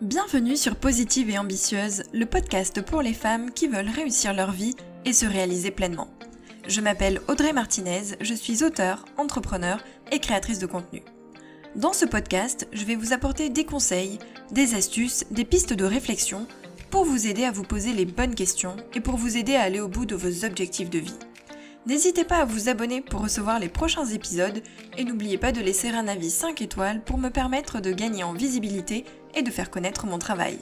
Bienvenue sur Positive et Ambitieuse, le podcast pour les femmes qui veulent réussir leur vie et se réaliser pleinement. Je m'appelle Audrey Martinez, je suis auteure, entrepreneur et créatrice de contenu. Dans ce podcast, je vais vous apporter des conseils, des astuces, des pistes de réflexion pour vous aider à vous poser les bonnes questions et pour vous aider à aller au bout de vos objectifs de vie. N'hésitez pas à vous abonner pour recevoir les prochains épisodes et n'oubliez pas de laisser un avis 5 étoiles pour me permettre de gagner en visibilité et de faire connaître mon travail.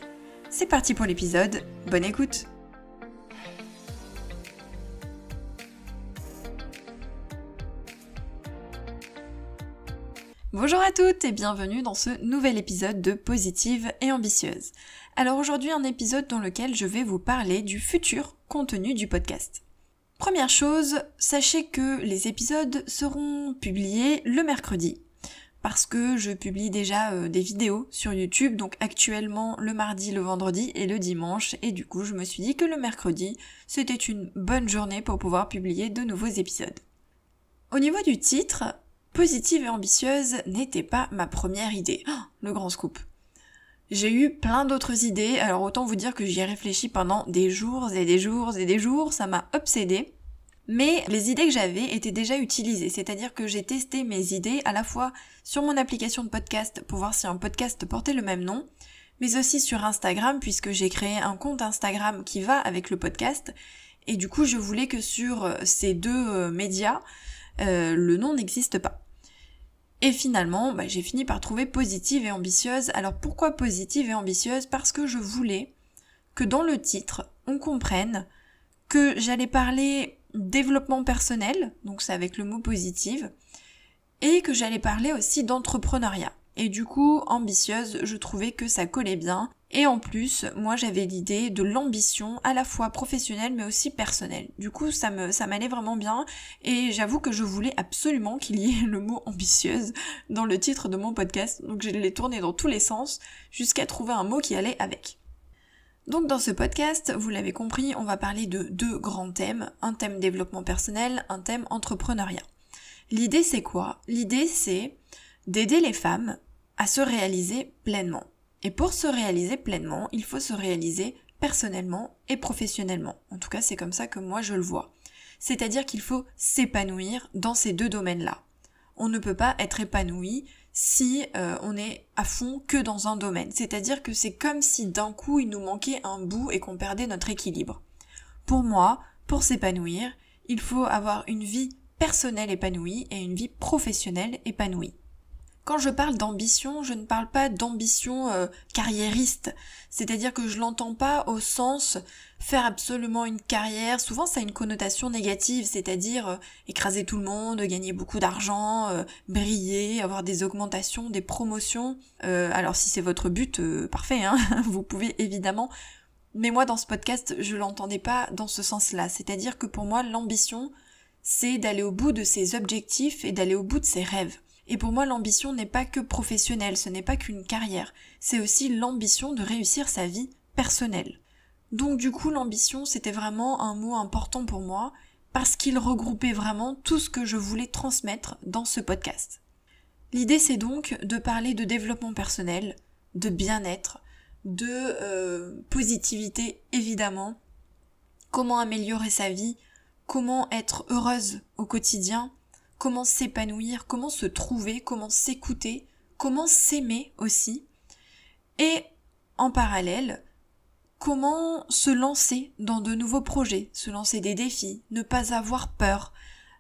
C'est parti pour l'épisode, bonne écoute Bonjour à toutes et bienvenue dans ce nouvel épisode de Positive et Ambitieuse. Alors aujourd'hui un épisode dans lequel je vais vous parler du futur contenu du podcast. Première chose, sachez que les épisodes seront publiés le mercredi parce que je publie déjà euh, des vidéos sur YouTube, donc actuellement le mardi, le vendredi et le dimanche, et du coup je me suis dit que le mercredi c'était une bonne journée pour pouvoir publier de nouveaux épisodes. Au niveau du titre, Positive et ambitieuse n'était pas ma première idée. Oh, le grand scoop. J'ai eu plein d'autres idées, alors autant vous dire que j'y ai réfléchi pendant des jours et des jours et des jours, ça m'a obsédé. Mais les idées que j'avais étaient déjà utilisées, c'est-à-dire que j'ai testé mes idées à la fois sur mon application de podcast pour voir si un podcast portait le même nom, mais aussi sur Instagram puisque j'ai créé un compte Instagram qui va avec le podcast. Et du coup, je voulais que sur euh, ces deux euh, médias, euh, le nom n'existe pas. Et finalement, bah, j'ai fini par trouver positive et ambitieuse. Alors pourquoi positive et ambitieuse? Parce que je voulais que dans le titre, on comprenne que j'allais parler développement personnel, donc c'est avec le mot positive, et que j'allais parler aussi d'entrepreneuriat. Et du coup, ambitieuse, je trouvais que ça collait bien. Et en plus, moi j'avais l'idée de l'ambition à la fois professionnelle mais aussi personnelle. Du coup, ça me ça m'allait vraiment bien et j'avoue que je voulais absolument qu'il y ait le mot ambitieuse dans le titre de mon podcast. Donc je l'ai tourné dans tous les sens jusqu'à trouver un mot qui allait avec. Donc dans ce podcast, vous l'avez compris, on va parler de deux grands thèmes, un thème développement personnel, un thème entrepreneuriat. L'idée c'est quoi? L'idée c'est d'aider les femmes à se réaliser pleinement. Et pour se réaliser pleinement, il faut se réaliser personnellement et professionnellement. En tout cas, c'est comme ça que moi je le vois. C'est-à-dire qu'il faut s'épanouir dans ces deux domaines-là. On ne peut pas être épanoui si euh, on est à fond que dans un domaine. C'est-à-dire que c'est comme si d'un coup il nous manquait un bout et qu'on perdait notre équilibre. Pour moi, pour s'épanouir, il faut avoir une vie personnelle épanouie et une vie professionnelle épanouie. Quand je parle d'ambition, je ne parle pas d'ambition euh, carriériste, c'est-à-dire que je l'entends pas au sens faire absolument une carrière. Souvent, ça a une connotation négative, c'est-à-dire euh, écraser tout le monde, gagner beaucoup d'argent, euh, briller, avoir des augmentations, des promotions. alors, si c'est votre but, parfait, hein vous pouvez évidemment. Mais moi, dans ce podcast, je l'entendais pas dans ce sens-là. C'est-à-dire que pour moi, l'ambition, c'est d'aller au bout de ses objectifs et d'aller au bout de ses rêves. Et pour moi, l'ambition n'est pas que professionnelle, ce n'est pas qu'une carrière, c'est aussi l'ambition de réussir sa vie personnelle. Donc du coup, l'ambition, c'était vraiment un mot important pour moi, parce qu'il regroupait vraiment tout ce que je voulais transmettre dans ce podcast. L'idée, c'est donc de parler de développement personnel, de bien-être, de euh, positivité, évidemment, comment améliorer sa vie, comment être heureuse au quotidien, comment s'épanouir, comment se trouver, comment s'écouter, comment s'aimer aussi. Et en parallèle, comment se lancer dans de nouveaux projets, se lancer des défis, ne pas avoir peur,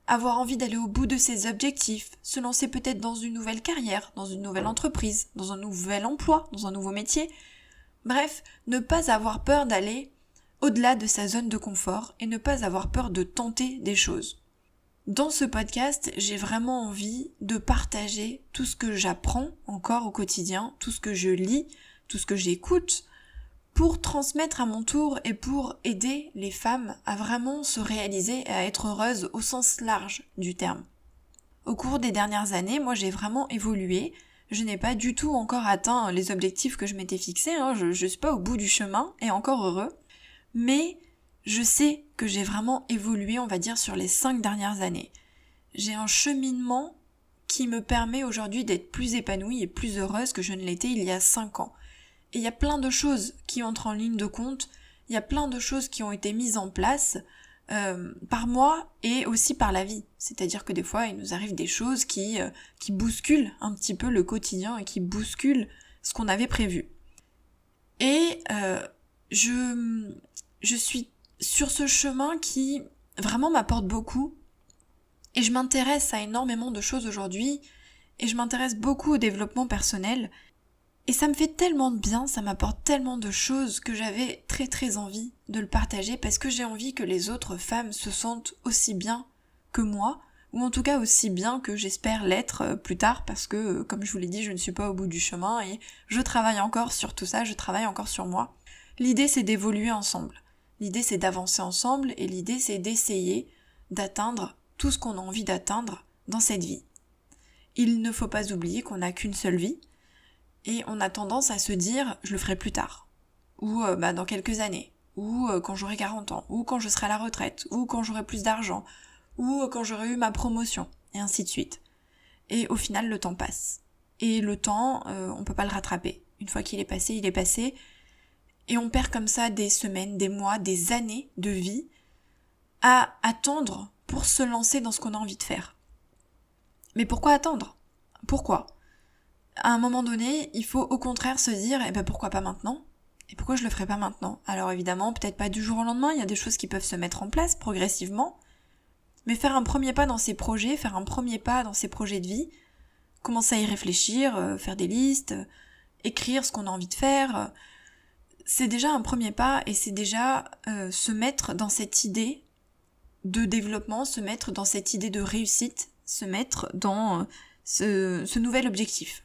avoir envie d'aller au bout de ses objectifs, se lancer peut-être dans une nouvelle carrière, dans une nouvelle entreprise, dans un nouvel emploi, dans un nouveau métier. Bref, ne pas avoir peur d'aller au-delà de sa zone de confort et ne pas avoir peur de tenter des choses. Dans ce podcast, j'ai vraiment envie de partager tout ce que j'apprends encore au quotidien, tout ce que je lis, tout ce que j'écoute, pour transmettre à mon tour et pour aider les femmes à vraiment se réaliser et à être heureuses au sens large du terme. Au cours des dernières années, moi j'ai vraiment évolué. Je n'ai pas du tout encore atteint les objectifs que je m'étais fixés, hein. je, je suis pas au bout du chemin et encore heureux. Mais je sais que j'ai vraiment évolué, on va dire, sur les cinq dernières années. J'ai un cheminement qui me permet aujourd'hui d'être plus épanouie et plus heureuse que je ne l'étais il y a cinq ans. Et il y a plein de choses qui entrent en ligne de compte, il y a plein de choses qui ont été mises en place euh, par moi et aussi par la vie. C'est-à-dire que des fois, il nous arrive des choses qui, euh, qui bousculent un petit peu le quotidien et qui bousculent ce qu'on avait prévu. Et euh, je, je suis sur ce chemin qui vraiment m'apporte beaucoup. Et je m'intéresse à énormément de choses aujourd'hui. Et je m'intéresse beaucoup au développement personnel. Et ça me fait tellement de bien, ça m'apporte tellement de choses que j'avais très très envie de le partager parce que j'ai envie que les autres femmes se sentent aussi bien que moi, ou en tout cas aussi bien que j'espère l'être euh, plus tard parce que, euh, comme je vous l'ai dit, je ne suis pas au bout du chemin et je travaille encore sur tout ça, je travaille encore sur moi. L'idée c'est d'évoluer ensemble. L'idée c'est d'avancer ensemble et l'idée c'est d'essayer d'atteindre tout ce qu'on a envie d'atteindre dans cette vie. Il ne faut pas oublier qu'on n'a qu'une seule vie et on a tendance à se dire je le ferai plus tard ou euh, bah, dans quelques années ou euh, quand j'aurai 40 ans ou quand je serai à la retraite ou quand j'aurai plus d'argent ou euh, quand j'aurai eu ma promotion et ainsi de suite. Et au final le temps passe. Et le temps, on peut pas le rattraper. Une fois qu'il est passé, il est passé et on perd comme ça des semaines, des mois, des années de vie à attendre pour se lancer dans ce qu'on a envie de faire. Mais pourquoi attendre? Pourquoi? À un moment donné, il faut au contraire se dire, eh ben pourquoi pas maintenant? Et pourquoi je le ferai pas maintenant? Alors évidemment, peut-être pas du jour au lendemain, il y a des choses qui peuvent se mettre en place progressivement, mais faire un premier pas dans ses projets, faire un premier pas dans ses projets de vie, commencer à y réfléchir, euh, faire des listes, écrire ce qu'on a envie de faire, c'est déjà un premier pas et c'est déjà euh, se mettre dans cette idée de développement, se mettre dans cette idée de réussite, se mettre dans euh, ce, nouvel objectif.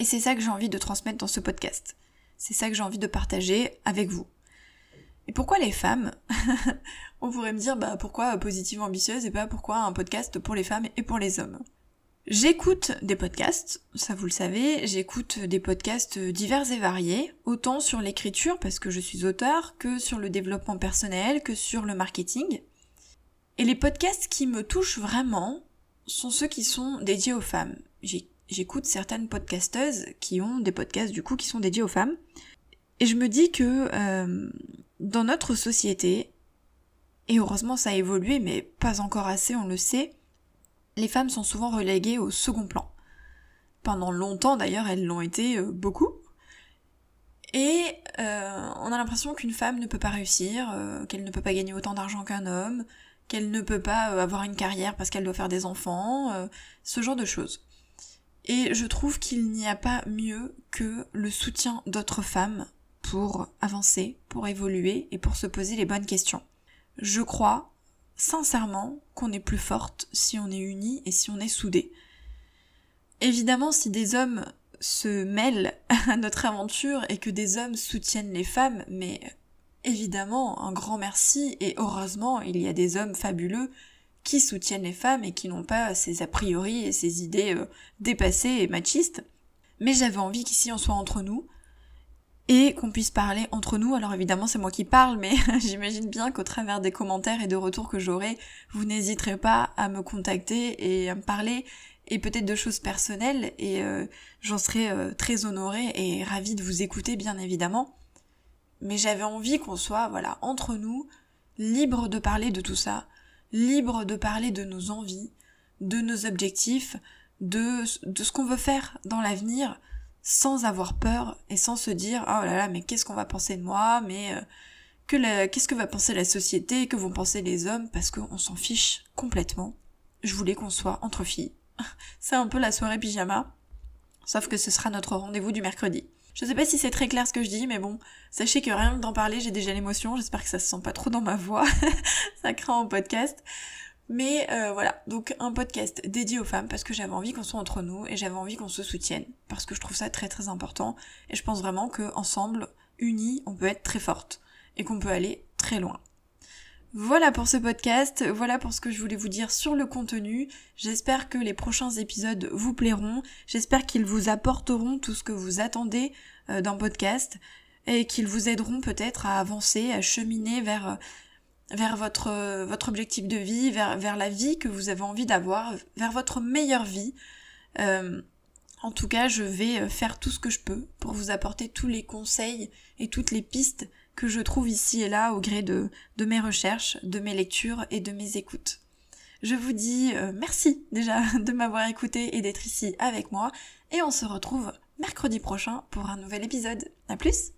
Et c'est ça que j'ai envie de transmettre dans ce podcast. C'est ça que j'ai envie de partager avec vous. Et pourquoi les femmes On pourrait me dire bah pourquoi positive ambitieuse et pas pourquoi un podcast pour les femmes et pour les hommes? J'écoute des podcasts, ça vous le savez, j'écoute des podcasts divers et variés, autant sur l'écriture parce que je suis auteur, que sur le développement personnel, que sur le marketing. Et les podcasts qui me touchent vraiment sont ceux qui sont dédiés aux femmes. J'écoute certaines podcasteuses qui ont des podcasts du coup qui sont dédiés aux femmes. Et je me dis que euh, dans notre société, et heureusement ça a évolué, mais pas encore assez, on le sait, les femmes sont souvent reléguées au second plan. Pendant longtemps d'ailleurs, elles l'ont été euh, beaucoup. Et euh, on a l'impression qu'une femme ne peut pas réussir, euh, qu'elle ne peut pas gagner autant d'argent qu'un homme, qu'elle ne peut pas avoir une carrière parce qu'elle doit faire des enfants, ce genre de choses. Et je trouve qu'il n'y a pas mieux que le soutien d'autres femmes pour avancer, pour évoluer et pour se poser les bonnes questions. Je crois sincèrement qu'on est plus forte si on est unis et si on est soudés. Évidemment, si des hommes se mêlent à notre aventure et que des hommes soutiennent les femmes, mais évidemment, un grand merci et heureusement, il y a des hommes fabuleux qui soutiennent les femmes et qui n'ont pas ces a priori et ces idées euh, dépassées et machistes. Mais j'avais envie qu'ici on soit entre nous, et qu'on puisse parler entre nous. Alors évidemment c'est moi qui parle, mais j'imagine bien qu'au travers des commentaires et de retours que j'aurai, vous n'hésiterez pas à me contacter et à me parler et peut-être de choses personnelles et euh, j'en serai euh, très honorée et ravie de vous écouter bien évidemment. Mais j'avais envie qu'on soit voilà entre nous, libre de parler de tout ça, libre de parler de nos envies, de nos objectifs, de, de ce qu'on veut faire dans l'avenir, sans avoir peur et sans se dire oh là là mais qu'est-ce qu'on va penser de moi mais euh, que qu'est-ce que va penser la société que vont penser les hommes parce qu'on s'en fiche complètement. Je voulais qu'on soit entre filles. C'est un peu la soirée pyjama sauf que ce sera notre rendez-vous du mercredi. Je sais pas si c'est très clair ce que je dis mais bon sachez que rien que d'en parler j'ai déjà l'émotion j'espère que ça se sent pas trop dans ma voix. Ça craint au podcast mais euh, voilà, donc un podcast dédié aux femmes parce que j'avais envie qu'on soit entre nous et j'avais envie qu'on se soutienne parce que je trouve ça très très important et je pense vraiment que ensemble, unis, on peut être très forte et qu'on peut aller très loin. Voilà pour ce podcast, voilà pour ce que je voulais vous dire sur le contenu. J'espère que les prochains épisodes vous plairont, j'espère qu'ils vous apporteront tout ce que vous attendez euh, d'un podcast et qu'ils vous aideront peut-être à avancer, à cheminer vers vers votre, votre objectif de vie, vers, vers la vie que vous avez envie d'avoir, vers votre meilleure vie. Euh, En tout cas, je vais euh, faire tout ce que je peux pour vous apporter tous les conseils et toutes les pistes que je trouve ici et là au gré de, de mes recherches, de mes lectures et de mes écoutes. Je vous dis euh, merci déjà de m'avoir écouté et d'être ici avec moi et on se retrouve mercredi prochain pour un nouvel épisode. A plus